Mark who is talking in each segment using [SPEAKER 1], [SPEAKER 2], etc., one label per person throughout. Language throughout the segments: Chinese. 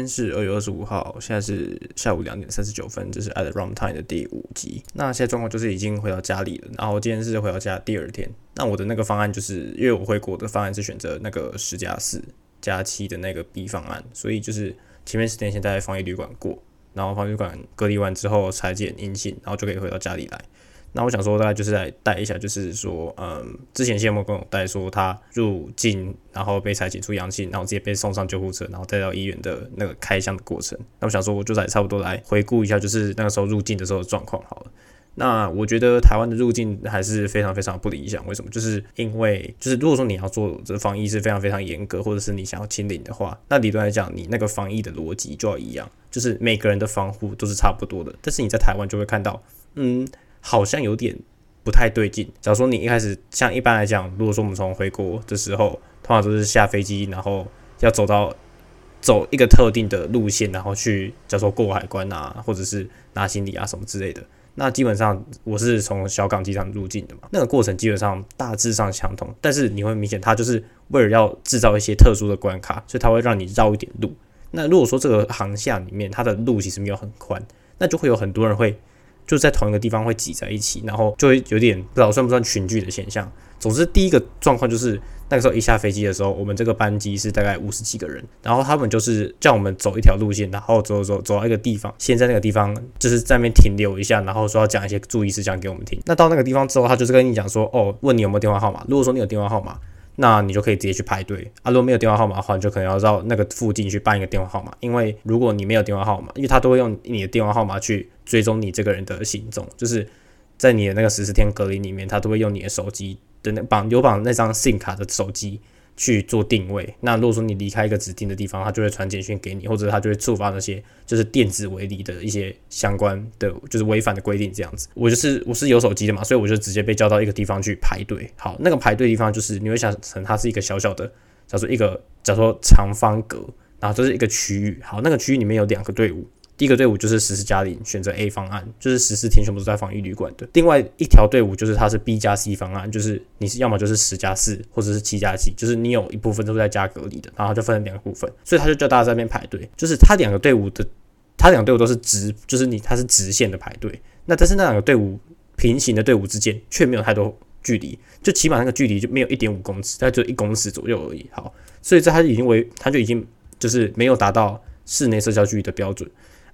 [SPEAKER 1] 今天是二月二十五号，现在是下午两点三十九分，这是《At Runtime》的第五集。那现在状况就是已经回到家里了，然后今天是回到家第二天。那我的那个方案就是，因为我回国的方案是选择那个十加四加七的那个 B 方案，所以就是前面十天先在防疫旅馆过，然后防疫旅馆隔离完之后裁剪阴性，然后就可以回到家里来。那我想说，大概就是来带一下，就是说，嗯，之前谢莫跟我带说他入境，然后被采检出阳性，然后直接被送上救护车，然后带到医院的那个开箱的过程。那我想说，我就来差不多来回顾一下，就是那个时候入境的时候的状况好了。那我觉得台湾的入境还是非常非常不理想。为什么？就是因为就是如果说你要做这防疫是非常非常严格，或者是你想要清零的话，那理论来讲，你那个防疫的逻辑就要一样，就是每个人的防护都是差不多的。但是你在台湾就会看到，嗯。好像有点不太对劲。假如说你一开始像一般来讲，如果说我们从回国的时候，通常都是下飞机，然后要走到走一个特定的路线，然后去，假如说过海关啊，或者是拿行李啊什么之类的。那基本上我是从小港机场入境的嘛，那个过程基本上大致上相同，但是你会明显它就是为了要制造一些特殊的关卡，所以它会让你绕一点路。那如果说这个航线里面它的路其实没有很宽，那就会有很多人会。就在同一个地方会挤在一起，然后就会有点不知道算不算群聚的现象。总之，第一个状况就是那个时候一下飞机的时候，我们这个班机是大概五十几个人，然后他们就是叫我们走一条路线，然后走走走到一个地方，先在那个地方就是在那边停留一下，然后说要讲一些注意事项给我们听。那到那个地方之后，他就是跟你讲说，哦，问你有没有电话号码。如果说你有电话号码。那你就可以直接去排队啊！如果没有电话号码的话，你就可能要到那个附近去办一个电话号码。因为如果你没有电话号码，因为他都会用你的电话号码去追踪你这个人的行踪，就是在你的那个十四天隔离里面，他都会用你的手机的那绑有绑那张信卡的手机。去做定位。那如果说你离开一个指定的地方，它就会传简讯给你，或者它就会触发那些就是电子围篱的一些相关的就是违反的规定这样子。我就是我是有手机的嘛，所以我就直接被叫到一个地方去排队。好，那个排队地方就是你会想成它是一个小小的，假如一个假如说长方格，然后这是一个区域。好，那个区域里面有两个队伍。第一个队伍就是十四加零，选择 A 方案，就是十四天全部都在防疫旅馆的。另外一条队伍就是它是 B 加 C 方案，就是你是要么就是十加四，或者是七加七，就是你有一部分都是在加隔离的，然后就分成两个部分，所以他就叫大家在那边排队。就是他两个队伍的，他两个队伍都是直，就是你他是直线的排队。那但是那两个队伍平行的队伍之间却没有太多距离，就起码那个距离就没有一点五公尺，大概就一公尺左右而已。好，所以这他已经为他就已经就是没有达到室内社交距离的标准。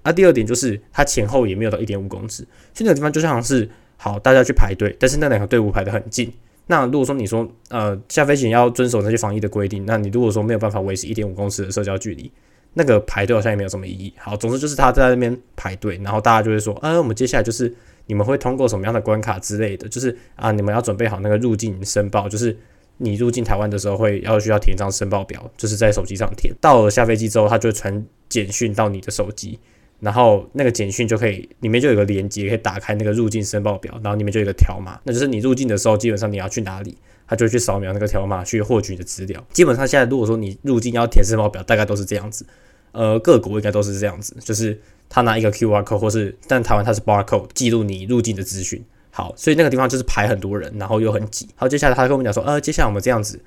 [SPEAKER 1] 那第二点就是它前后也没有到一点五公尺，所以那个地方就像是好大家去排队，但是那两个队伍排得很近。那如果说你说呃下飞前要遵守那些防疫的规定，那你如果说没有办法维持一点五公尺的社交距离，那个排队好像也没有什么意义。好，总之就是他在那边排队，然后大家就会说，啊，我们接下来就是你们会通过什么样的关卡之类的，就是啊你们要准备好那个入境申报，就是你入境台湾的时候会要需要填一张申报表，就是在手机上填。到了下飞机之后，他就传简讯到你的手机。然后那个简讯就可以，里面就有个连接，可以打开那个入境申报表，然后里面就有个条码，那就是你入境的时候，基本上你要去哪里，他就去扫描那个条码去获取你的资料。基本上现在如果说你入境要填申报表，大概都是这样子，呃，各国应该都是这样子，就是他拿一个 QR code 或是，但台湾它是 barcode 记录你入境的资讯。好，所以那个地方就是排很多人，然后又很挤。好，接下来他跟我们讲说，呃，接下来我们这样子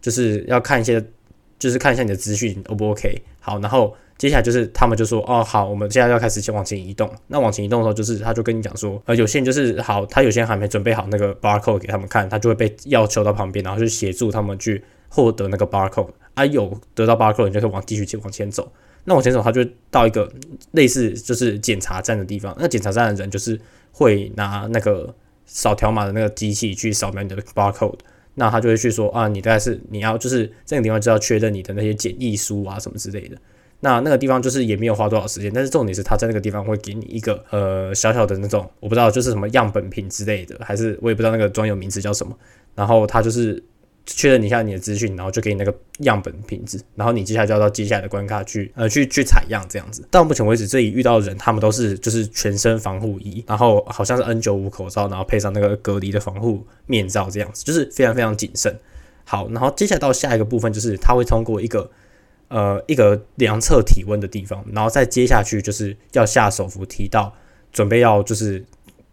[SPEAKER 1] 就是要看一些，就是看一下你的资讯 O 不 OK？好，然后。接下来就是他们就说哦好，我们现在要开始先往前移动。那往前移动的时候，就是他就跟你讲说，呃，有些人就是好，他有些人还没准备好那个 barcode 给他们看，他就会被要求到旁边，然后去协助他们去获得那个 barcode。啊，有得到 barcode，你就可以往继续往前走。那往前走，他就到一个类似就是检查站的地方。那检查站的人就是会拿那个扫条码的那个机器去扫描你的 barcode。那他就会去说啊，你大概是你要就是这个地方就要确认你的那些检疫书啊什么之类的。那那个地方就是也没有花多少时间，但是重点是他在那个地方会给你一个呃小小的那种，我不知道就是什么样本品之类的，还是我也不知道那个专有名词叫什么。然后他就是确认一下你的资讯，然后就给你那个样本品质，然后你接下来就要到接下来的关卡去呃去去采样这样子。到目前为止，这里遇到的人他们都是就是全身防护衣，然后好像是 N 九五口罩，然后配上那个隔离的防护面罩这样子，就是非常非常谨慎。好，然后接下来到下一个部分就是他会通过一个。呃，一个量测体温的地方，然后再接下去就是要下手扶梯到准备要就是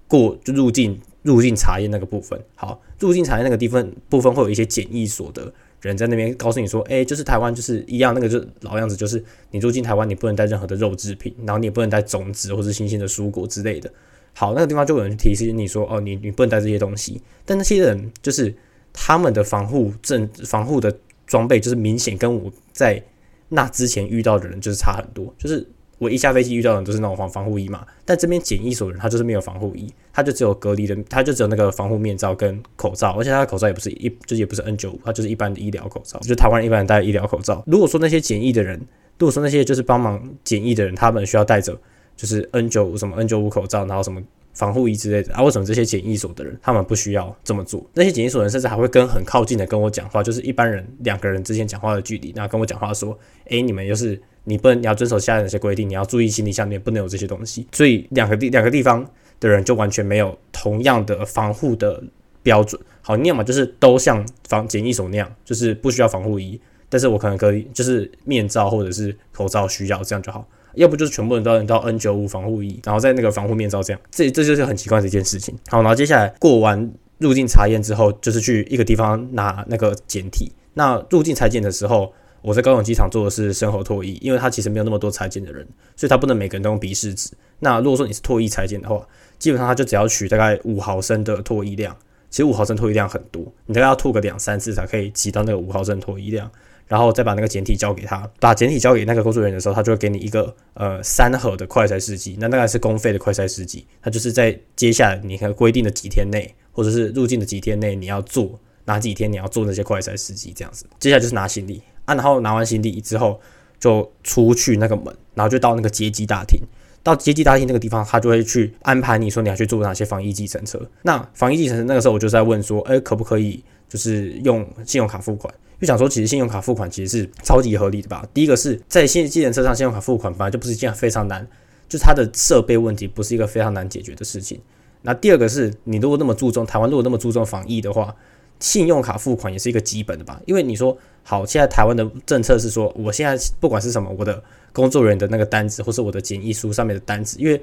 [SPEAKER 1] 过入境入境查验那个部分。好，入境查验那个地方部分会有一些检疫所的人在那边告诉你说，哎，就是台湾就是一样，那个就老样子，就是你入境台湾，你不能带任何的肉制品，然后你也不能带种子或者新鲜的蔬果之类的。好，那个地方就有人提醒你说，哦，你你不能带这些东西。但那些人就是他们的防护证、防护的装备，就是明显跟我在那之前遇到的人就是差很多，就是。我一下飞机遇到的人都是那种防防护衣嘛，但这边检疫所的人他就是没有防护衣，他就只有隔离的，他就只有那个防护面罩跟口罩，而且他的口罩也不是一，就也不是 N 九五，他就是一般的医疗口罩，就台湾一般人戴医疗口罩。如果说那些检疫的人，如果说那些就是帮忙检疫的人，他们需要戴着就是 N 九五什么 N 九五口罩，然后什么。防护衣之类的啊？为什么这些检疫所的人他们不需要这么做？那些检疫所的人甚至还会跟很靠近的跟我讲话，就是一般人两个人之间讲话的距离，然后跟我讲话说：“诶，你们就是你不能，你要遵守下列哪些规定？你要注意行李箱里面不能有这些东西。”所以两个地两个地方的人就完全没有同样的防护的标准。好，你要么就是都像防检疫所那样，就是不需要防护衣，但是我可能可以就是面罩或者是口罩需要这样就好。要不就是全部人都要到 N 九五防护衣，然后在那个防护面罩这样，这这就是很奇怪的一件事情。好，然后接下来过完入境查验之后，就是去一个地方拿那个检体。那入境裁检的时候，我在高雄机场做的是生喉唾液，因为它其实没有那么多裁检的人，所以他不能每个人都用鼻试纸。那如果说你是唾液裁检的话，基本上他就只要取大概五毫升的唾液量，其实五毫升唾液量很多，你大概要吐个两三次才可以挤到那个五毫升唾液量。然后再把那个简体交给他，把简体交给那个工作人员的时候，他就会给你一个呃三盒的快筛试剂，那大概是公费的快筛试剂，他就是在接下来你看规定的几天内，或者是入境的几天内，你要做哪几天你要做那些快筛试剂这样子。接下来就是拿行李。啊，然后拿完行李之后就出去那个门，然后就到那个接机大厅，到接机大厅那个地方，他就会去安排你说你要去做哪些防疫计程车。那防疫计程车那个时候我就在问说，哎，可不可以就是用信用卡付款？就想说，其实信用卡付款其实是超级合理的吧。第一个是在现计程车上信用卡付款本来就不是一件非常难，就是它的设备问题不是一个非常难解决的事情。那第二个是你如果那么注重台湾，如果那么注重防疫的话，信用卡付款也是一个基本的吧。因为你说好，现在台湾的政策是说，我现在不管是什么，我的工作人员的那个单子，或是我的检疫书上面的单子，因为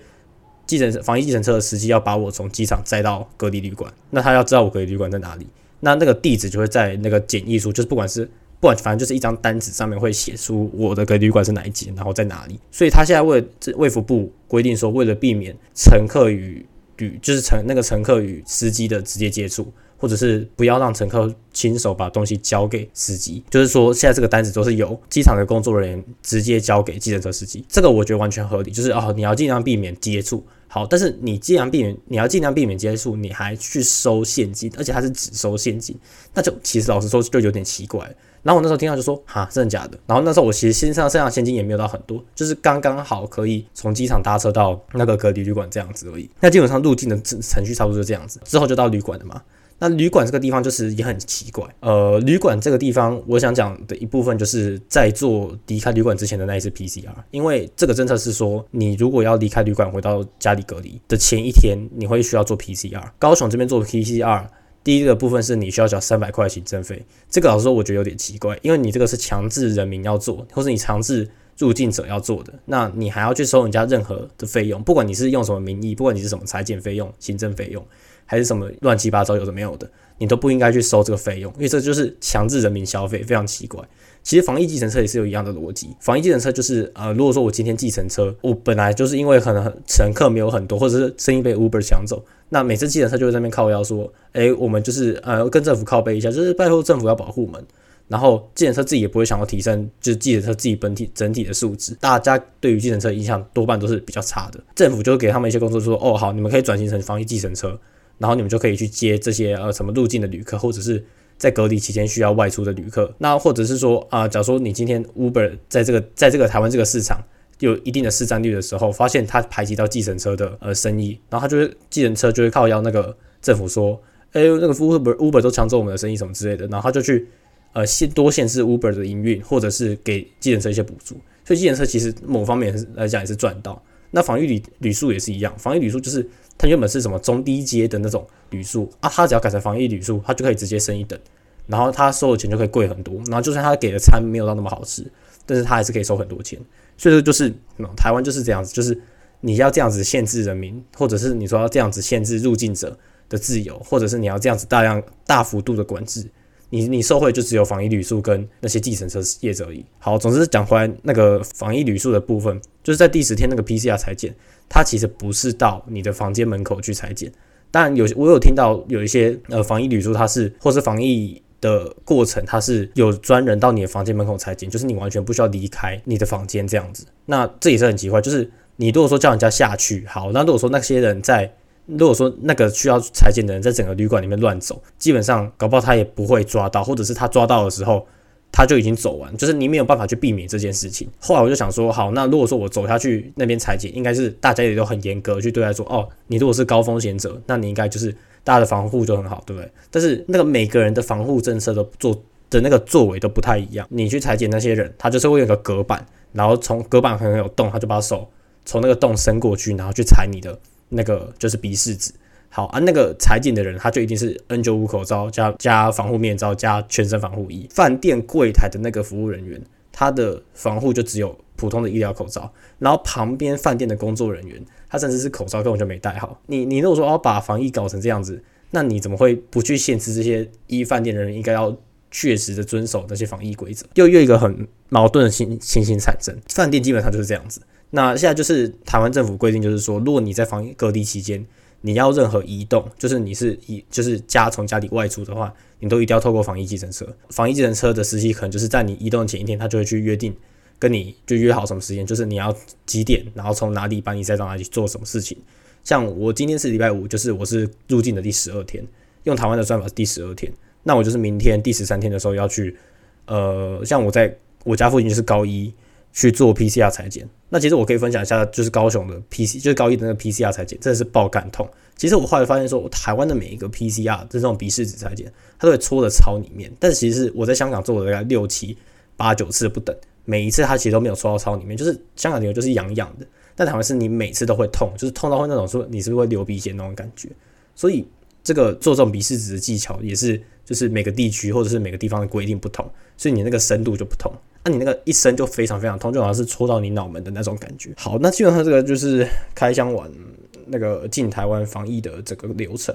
[SPEAKER 1] 计程防疫计程车的司机要把我从机场载到隔离旅馆，那他要知道我隔离旅馆在哪里。那那个地址就会在那个检疫书，就是不管是不管反正就是一张单子上面会写出我的个旅馆是哪一间，然后在哪里。所以他现在为这卫福部规定说，为了避免乘客与旅就是乘那个乘客与司机的直接接触。或者是不要让乘客亲手把东西交给司机，就是说现在这个单子都是由机场的工作人员直接交给计程车司机，这个我觉得完全合理。就是哦，你要尽量避免接触，好，但是你既然避免，你要尽量避免接触，你还去收现金，而且他是只收现金，那就其实老实说就有点奇怪。然后我那时候听到就说哈，真的假的？然后那时候我其实身上身上现金也没有到很多，就是刚刚好可以从机场搭车到那个隔离旅馆这样子而已。那基本上入境的程序差不多就这样子，之后就到旅馆了嘛。那旅馆这个地方就是也很奇怪，呃，旅馆这个地方，我想讲的一部分就是在做离开旅馆之前的那一次 PCR，因为这个政策是说，你如果要离开旅馆回到家里隔离的前一天，你会需要做 PCR。高雄这边做 PCR，第一个部分是你需要缴三百块行政费，这个老实说我觉得有点奇怪，因为你这个是强制人民要做，或者你强制入境者要做的，那你还要去收人家任何的费用，不管你是用什么名义，不管你是什么裁剪费用、行政费用。还是什么乱七八糟有的没有的，你都不应该去收这个费用，因为这就是强制人民消费，非常奇怪。其实防疫计程车也是有一样的逻辑，防疫计程车就是呃，如果说我今天计程车，我本来就是因为可能乘客没有很多，或者是生意被 Uber 抢走，那每次计程车就会在那边靠腰说，哎，我们就是呃跟政府靠背一下，就是拜托政府要保护我们。然后计程车自己也不会想要提升，就是计程车自己本体整体的素质，大家对于计程车印象多半都是比较差的。政府就给他们一些工作，说哦好，你们可以转型成防疫计程车。然后你们就可以去接这些呃什么入境的旅客，或者是在隔离期间需要外出的旅客。那或者是说啊，假如说你今天 Uber 在这个在这个台湾这个市场有一定的市占率的时候，发现它排挤到计程车的呃生意，然后他就会计程车就会靠要那个政府说，哎，那个 Uber Uber 都抢走我们的生意什么之类的，然后他就去呃限多限制 Uber 的营运，或者是给计程车一些补助。所以计程车其实某方面来讲也是赚到。那防御旅旅宿也是一样，防御旅宿就是。它原本是什么中低阶的那种旅宿啊，它只要改成防御旅宿，它就可以直接升一等，然后它收的钱就可以贵很多，然后就算它给的餐没有到那么好吃，但是它还是可以收很多钱。所以说就是台湾就是这样子，就是你要这样子限制人民，或者是你说要这样子限制入境者的自由，或者是你要这样子大量大幅度的管制，你你受贿就只有防疫旅宿跟那些计程车业者而已。好，总之讲回来，那个防疫旅宿的部分，就是在第十天那个 PCR 裁剪，它其实不是到你的房间门口去裁剪。但有我有听到有一些呃防疫旅宿，它是或是防疫的过程，它是有专人到你的房间门口裁剪，就是你完全不需要离开你的房间这样子。那这也是很奇怪，就是你如果说叫人家下去，好，那如果说那些人在。如果说那个需要裁剪的人在整个旅馆里面乱走，基本上搞不好他也不会抓到，或者是他抓到的时候他就已经走完，就是你没有办法去避免这件事情。后来我就想说，好，那如果说我走下去那边裁剪，应该是大家也都很严格去对待，说哦，你如果是高风险者，那你应该就是大家的防护就很好，对不对？但是那个每个人的防护政策都做的那个作为都不太一样。你去裁剪那些人，他就是会有个隔板，然后从隔板可能有洞，他就把手从那个洞伸过去，然后去裁你的。那个就是鼻拭子，好啊，那个裁剪的人他就一定是 N95 口罩加加防护面罩加全身防护衣。饭店柜台的那个服务人员，他的防护就只有普通的医疗口罩，然后旁边饭店的工作人员，他甚至是口罩根本就没戴好。你你如果说要把防疫搞成这样子，那你怎么会不去限制这些医饭店的人应该要确实的遵守那些防疫规则？又又一个很矛盾的情情形产生，饭店基本上就是这样子。那现在就是台湾政府规定，就是说，如果你在防疫隔离期间，你要任何移动，就是你是以就是家从家里外出的话，你都一定要透过防疫计程车。防疫计程车的司机可能就是在你移动前一天，他就会去约定，跟你就约好什么时间，就是你要几点，然后从哪里把你再到哪里做什么事情。像我今天是礼拜五，就是我是入境的第十二天，用台湾的算法是第十二天，那我就是明天第十三天的时候要去，呃，像我在我家附近就是高一。去做 PCR 裁剪，那其实我可以分享一下，就是高雄的 PC，就是高一的那个 PCR 裁剪，真的是爆感痛。其实我后来发现说，台湾的每一个 PCR，就这种鼻拭子裁剪，它都会戳的超里面。但其实我在香港做了大概六七八九次不等，每一次它其实都没有戳到超里面，就是香港的就是痒痒的。但台湾是你每次都会痛，就是痛到会那种说你是不是会流鼻血那种感觉。所以这个做这种鼻拭子的技巧也是，就是每个地区或者是每个地方的规定不同，所以你那个深度就不同。那你那个一伸就非常非常痛，就好像是戳到你脑门的那种感觉。好，那基本上这个就是开箱完那个进台湾防疫的整个流程。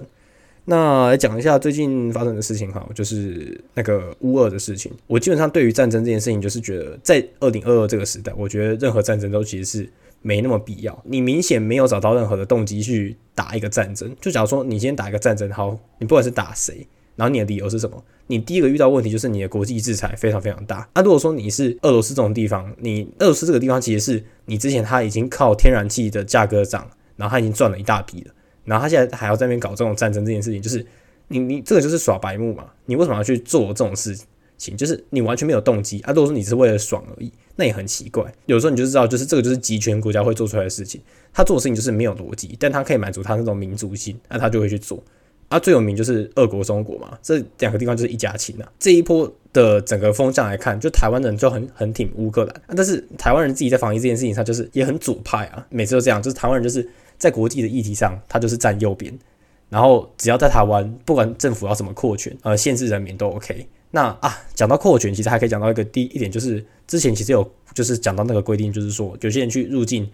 [SPEAKER 1] 那来讲一下最近发生的事情哈，就是那个乌二的事情。我基本上对于战争这件事情，就是觉得在二零二二这个时代，我觉得任何战争都其实是没那么必要。你明显没有找到任何的动机去打一个战争。就假如说你今天打一个战争，好，你不管是打谁。然后你的理由是什么？你第一个遇到问题就是你的国际制裁非常非常大。那如果说你是俄罗斯这种地方，你俄罗斯这个地方其实是你之前他已经靠天然气的价格涨，然后他已经赚了一大笔了，然后他现在还要在那边搞这种战争这件事情，就是你你这个就是耍白目嘛？你为什么要去做这种事情？就是你完全没有动机啊！如果说你是为了爽而已，那也很奇怪。有时候你就知道，就是这个就是集权国家会做出来的事情，他做的事情就是没有逻辑，但他可以满足他那种民族性，那他就会去做。啊，最有名就是俄国、中国嘛，这两个地方就是一家亲啊。这一波的整个风向来看，就台湾人就很很挺乌克兰，但是台湾人自己在防疫这件事情上，就是也很左派啊。每次都这样，就是台湾人就是在国际的议题上，他就是站右边，然后只要在台湾，不管政府要怎么扩权，呃，限制人民都 OK。那啊，讲到扩权，其实还可以讲到一个第一点，就是之前其实有就是讲到那个规定，就是说有些人去入境。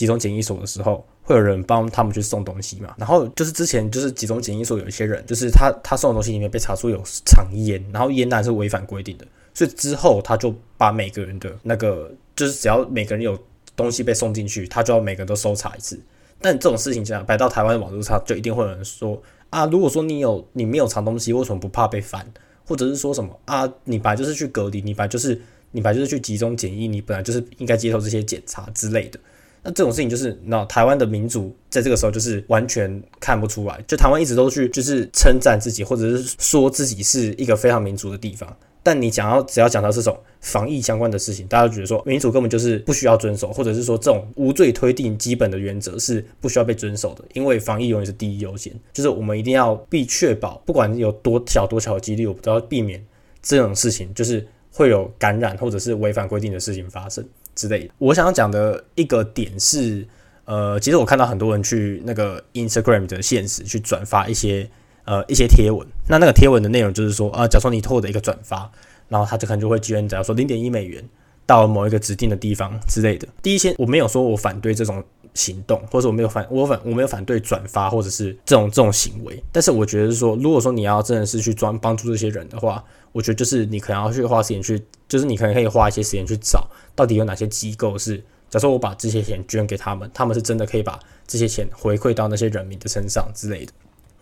[SPEAKER 1] 集中检疫所的时候，会有人帮他们去送东西嘛？然后就是之前就是集中检疫所有一些人，就是他他送的东西里面被查出有藏烟，然后烟弹是违反规定的，所以之后他就把每个人的那个就是只要每个人有东西被送进去，他就要每个人都搜查一次。但这种事情这样摆到台湾网络上，就一定会有人说啊，如果说你有你没有藏东西，为什么不怕被翻？或者是说什么啊，你本来就是去隔离，你本来就是你本来就是去集中检疫，你本来就是应该接受这些检查之类的。那这种事情就是，那台湾的民主在这个时候就是完全看不出来，就台湾一直都去就是称赞自己，或者是说自己是一个非常民主的地方。但你讲到只要讲到这种防疫相关的事情，大家觉得说民主根本就是不需要遵守，或者是说这种无罪推定基本的原则是不需要被遵守的，因为防疫永远是第一优先，就是我们一定要必确保，不管有多小多小的几率，我们都要避免这种事情，就是会有感染或者是违反规定的事情发生。之类的，我想要讲的一个点是，呃，其实我看到很多人去那个 Instagram 的现实去转发一些呃一些贴文，那那个贴文的内容就是说，啊，假如说你获得一个转发，然后他就可能就会捐，假如说零点一美元到某一个指定的地方之类的。第一先我没有说我反对这种行动，或者我没有反我反我没有反对转发或者是这种这种行为。但是我觉得是说，如果说你要真的是去专帮助这些人的话，我觉得就是你可能要去花时间去，就是你可能可以花一些时间去找到底有哪些机构是，假如说我把这些钱捐给他们，他们是真的可以把这些钱回馈到那些人民的身上之类的。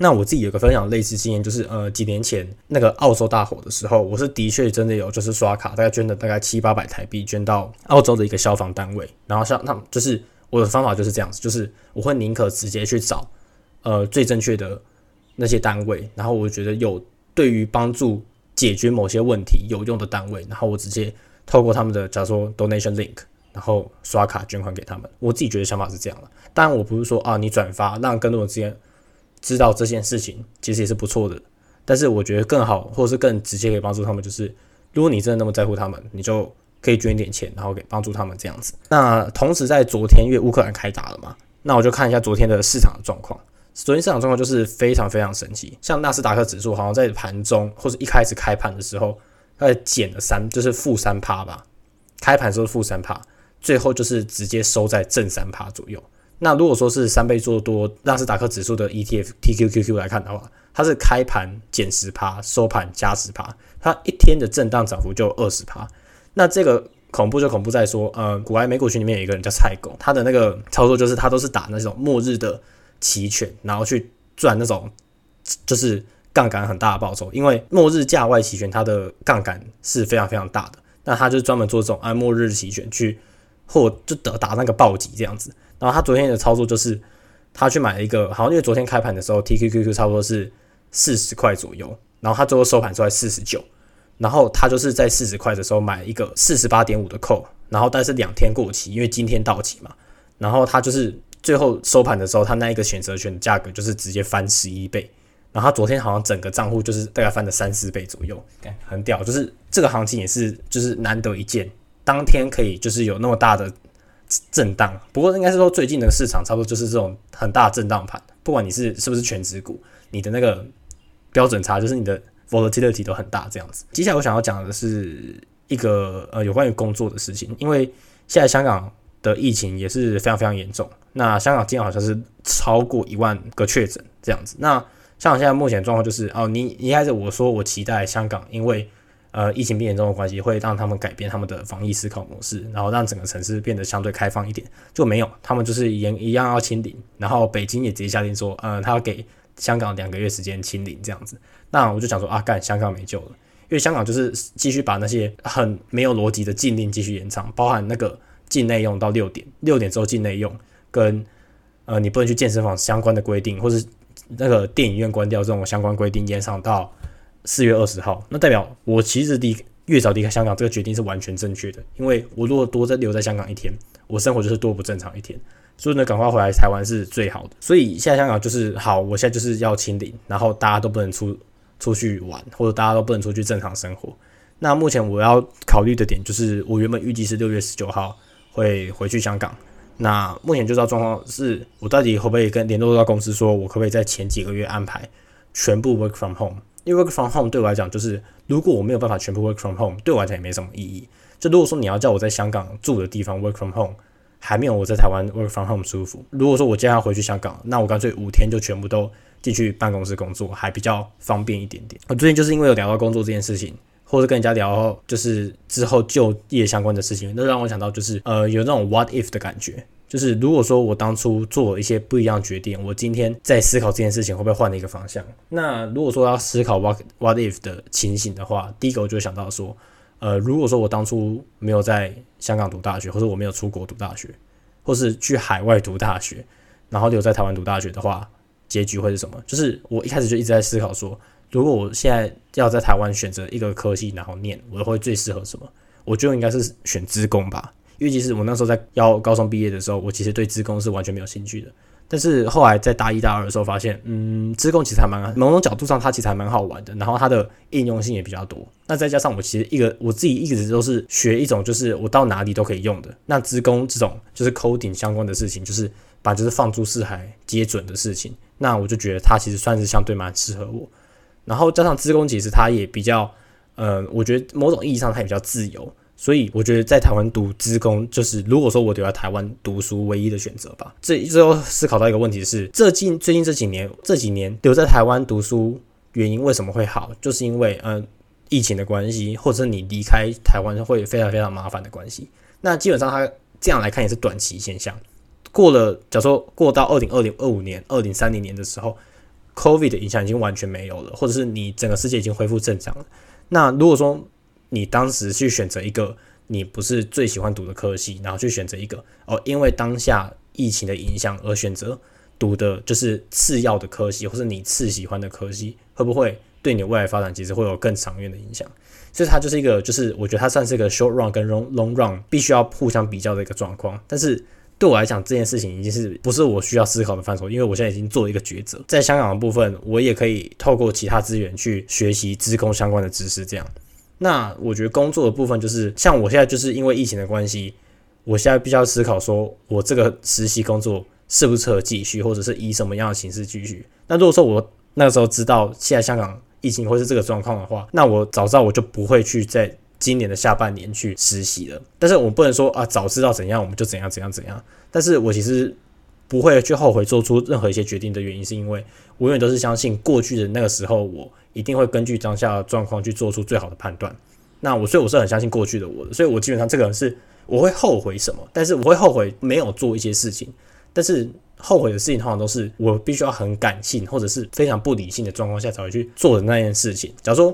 [SPEAKER 1] 那我自己有个分享类似经验，就是呃几年前那个澳洲大火的时候，我是的确真的有就是刷卡，大概捐了大概七八百台币捐到澳洲的一个消防单位，然后像他们就是我的方法就是这样子，就是我会宁可直接去找呃最正确的那些单位，然后我觉得有对于帮助解决某些问题有用的单位，然后我直接透过他们的假如说 donation link，然后刷卡捐款给他们。我自己觉得想法是这样的，当然我不是说啊你转发让更多人之间。知道这件事情其实也是不错的，但是我觉得更好，或者是更直接可以帮助他们，就是如果你真的那么在乎他们，你就可以捐一点钱，然后给帮助他们这样子。那同时在昨天，因为乌克兰开打了嘛，那我就看一下昨天的市场的状况。昨天市场状况就是非常非常神奇，像纳斯达克指数好像在盘中或者一开始开盘的时候，它减了三，就是负三趴吧，开盘时候负三趴，最后就是直接收在正三趴左右。那如果说是三倍做多纳斯达克指数的 ETF TQQQ 来看的话，它是开盘减十趴，收盘加十趴，它一天的震荡涨幅就二十趴。那这个恐怖就恐怖在说，呃，古埃美股群里面有一个人叫菜狗，他的那个操作就是他都是打那种末日的期权，然后去赚那种就是杠杆很大的报酬，因为末日价外期权它的杠杆是非常非常大的，那他就专门做这种按末日期权去或就得打那个暴击这样子。然后他昨天的操作就是，他去买了一个，好像因为昨天开盘的时候，TQQQ 差不多是四十块左右，然后他最后收盘出来四十九，然后他就是在四十块的时候买一个四十八点五的 call，然后但是两天过期，因为今天到期嘛，然后他就是最后收盘的时候，他那一个选择权的价格就是直接翻十一倍，然后他昨天好像整个账户就是大概翻了三四倍左右，很屌，就是这个行情也是就是难得一见，当天可以就是有那么大的。震荡，不过应该是说最近的市场差不多就是这种很大震荡盘，不管你是是不是全指股，你的那个标准差就是你的 volatility 都很大这样子。接下来我想要讲的是一个呃有关于工作的事情，因为现在香港的疫情也是非常非常严重，那香港今天好像是超过一万个确诊这样子。那香港现在目前状况就是哦，你一开始我说我期待香港，因为呃，疫情变严重的关系会让他们改变他们的防疫思考模式，然后让整个城市变得相对开放一点。就没有，他们就是一一样要清零，然后北京也直接下令说，呃，他要给香港两个月时间清零这样子。那我就想说啊，干，香港没救了，因为香港就是继续把那些很没有逻辑的禁令继续延长，包含那个境内用到六点，六点之后境内用，跟呃你不能去健身房相关的规定，或是那个电影院关掉这种相关规定延长到。四月二十号，那代表我其实离越早离开香港，这个决定是完全正确的。因为我如果多在留在香港一天，我生活就是多不正常一天。所以呢，赶快回来台湾是最好的。所以现在香港就是好，我现在就是要清零，然后大家都不能出出去玩，或者大家都不能出去正常生活。那目前我要考虑的点就是，我原本预计是六月十九号会回去香港。那目前就知道状况是，我到底会不会跟联络到公司，说我可不可以在前几个月安排全部 work from home。因为 work from home 对我来讲，就是如果我没有办法全部 work from home，对我来讲也没什么意义。就如果说你要叫我在香港住的地方 work from home，还没有我在台湾 work from home 舒服。如果说我接下来回去香港，那我干脆五天就全部都进去办公室工作，还比较方便一点点。我最近就是因为有聊到工作这件事情，或者跟人家聊就是之后就业相关的事情，那让我想到就是呃有那种 what if 的感觉。就是如果说我当初做一些不一样决定，我今天在思考这件事情会不会换了一个方向？那如果说要思考 what what if 的情形的话，第一个我就想到说，呃，如果说我当初没有在香港读大学，或者我没有出国读大学，或是去海外读大学，然后留在台湾读大学的话，结局会是什么？就是我一开始就一直在思考说，如果我现在要在台湾选择一个科系然后念，我会最适合什么？我觉得应该是选资工吧。因为其实我那时候在要高中毕业的时候，我其实对资工是完全没有兴趣的。但是后来在大一、大二的时候发现，嗯，资工其实还蛮某种角度上它其实还蛮好玩的，然后它的应用性也比较多。那再加上我其实一个我自己一直都是学一种就是我到哪里都可以用的。那资工这种就是 coding 相关的事情，就是把就是放诸四海皆准的事情，那我就觉得它其实算是相对蛮适合我。然后加上资工其实它也比较，呃，我觉得某种意义上它也比较自由。所以我觉得在台湾读资工，就是如果说我留在台湾读书唯一的选择吧。这最后思考到一个问题是，这近最近这几年这几年留在台湾读书原因为什么会好？就是因为嗯疫情的关系，或者是你离开台湾会非常非常麻烦的关系。那基本上它这样来看也是短期现象。过了，假如说过到二零二零二五年、二零三零年的时候，COVID 的影响已经完全没有了，或者是你整个世界已经恢复正常了。那如果说你当时去选择一个你不是最喜欢读的科系，然后去选择一个哦，因为当下疫情的影响而选择读的就是次要的科系，或是你次喜欢的科系，会不会对你未来发展其实会有更长远的影响？所以它就是一个，就是我觉得它算是一个 short run 跟 long long run 必须要互相比较的一个状况。但是对我来讲，这件事情已经是不是我需要思考的范畴，因为我现在已经做了一个抉择。在香港的部分，我也可以透过其他资源去学习资工相关的知识，这样。那我觉得工作的部分就是，像我现在就是因为疫情的关系，我现在必须要思考说，我这个实习工作适不适合继续，或者是以什么样的形式继续。那如果说我那个时候知道现在香港疫情会是这个状况的话，那我早知道我就不会去在今年的下半年去实习了。但是我不能说啊，早知道怎样我们就怎样怎样怎样。但是我其实不会去后悔做出任何一些决定的原因，是因为我永远都是相信过去的那个时候我。一定会根据当下的状况去做出最好的判断。那我所以我是很相信过去的我的，所以我基本上这个人是我会后悔什么，但是我会后悔没有做一些事情。但是后悔的事情通常都是我必须要很感性或者是非常不理性的状况下才会去做的那件事情。假如说，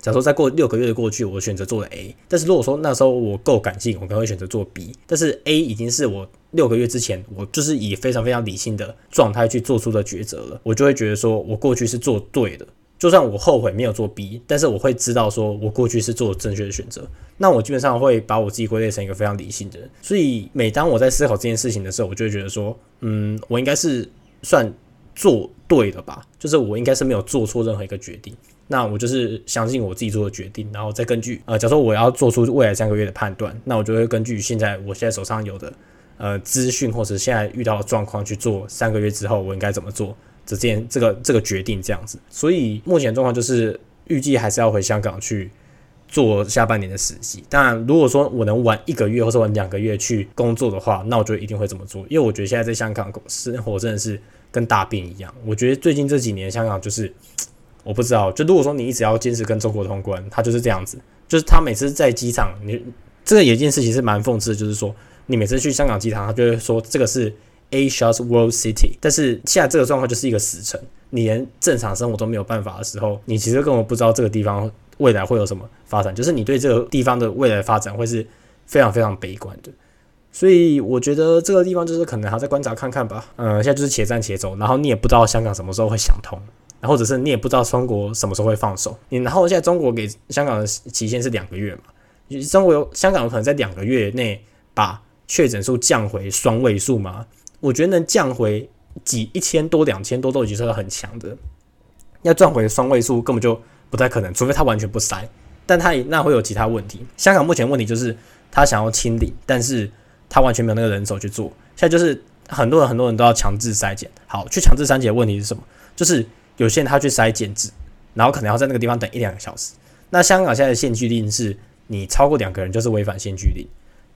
[SPEAKER 1] 假如说再过六个月的过去，我选择做了 A，但是如果说那时候我够感性，我可能会选择做 B。但是 A 已经是我六个月之前我就是以非常非常理性的状态去做出的抉择了，我就会觉得说我过去是做对的。就算我后悔没有做 B，但是我会知道说我过去是做正确的选择。那我基本上会把我自己归类成一个非常理性的人。所以每当我在思考这件事情的时候，我就会觉得说，嗯，我应该是算做对的吧？就是我应该是没有做错任何一个决定。那我就是相信我自己做的决定，然后再根据呃，假如说我要做出未来三个月的判断，那我就会根据现在我现在手上有的呃资讯，或者现在遇到的状况去做三个月之后我应该怎么做。这件这个这个决定这样子，所以目前状况就是预计还是要回香港去做下半年的实习。当然，如果说我能晚一个月或者晚两个月去工作的话，那我就一定会这么做。因为我觉得现在在香港生活真的是跟大病一样。我觉得最近这几年香港就是我不知道，就如果说你一直要坚持跟中国通关，他就是这样子，就是他每次在机场，你这个有一件事情是蛮讽刺，就是说你每次去香港机场，他就会说这个是。Asia's World City，但是现在这个状况就是一个死城，你连正常生活都没有办法的时候，你其实根本不知道这个地方未来会有什么发展，就是你对这个地方的未来发展会是非常非常悲观的。所以我觉得这个地方就是可能还在观察看看吧。嗯，现在就是且战且走，然后你也不知道香港什么时候会想通，然后或者是你也不知道中国什么时候会放手。你然后现在中国给香港的期限是两个月嘛？中国有香港有可能在两个月内把确诊数降回双位数吗？我觉得能降回几一千多、两千多都已经是很强的，要赚回双位数根本就不太可能，除非他完全不塞，但他那会有其他问题。香港目前问题就是他想要清理，但是他完全没有那个人手去做。现在就是很多人很多人都要强制筛检，好，去强制筛检的问题是什么？就是有些人他去筛检制，然后可能要在那个地方等一两个小时。那香港现在的限聚令是，你超过两个人就是违反限聚令，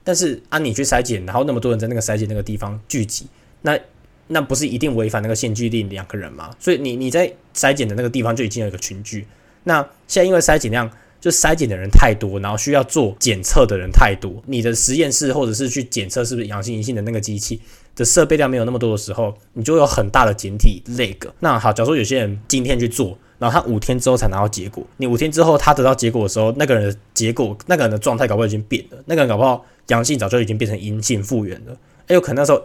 [SPEAKER 1] 但是按你去筛检，然后那么多人在那个筛检那个地方聚集。那那不是一定违反那个限聚令两个人吗？所以你你在筛检的那个地方就已经有一个群聚。那现在因为筛检量就筛检的人太多，然后需要做检测的人太多，你的实验室或者是去检测是不是阳性阴性的那个机器的设备量没有那么多的时候，你就有很大的检体 lag。那好，假如说有些人今天去做，然后他五天之后才拿到结果，你五天之后他得到结果的时候，那个人的结果那个人的状态搞不好已经变了，那个人搞不好阳性早就已经变成阴性复原了，哎，有可能那时候。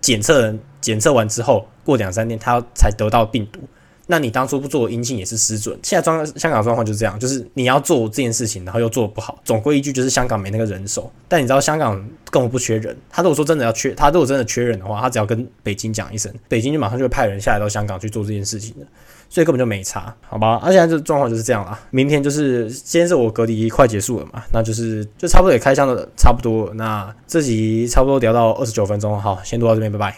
[SPEAKER 1] 检测人检测完之后，过两三天他才得到病毒，那你当初不做阴性也是失准。现在状香港状况就是这样，就是你要做这件事情，然后又做不好，总归一句就是香港没那个人手。但你知道香港根本不缺人，他如果说真的要缺，他如果真的缺人的话，他只要跟北京讲一声，北京就马上就会派人下来到香港去做这件事情的。所以根本就没差，好吧？而现在这状况就是这样啦。明天就是今天是我隔离快结束了嘛，那就是就差不多也开箱的差不多。那这集差不多聊到二十九分钟，好，先录到这边，拜拜。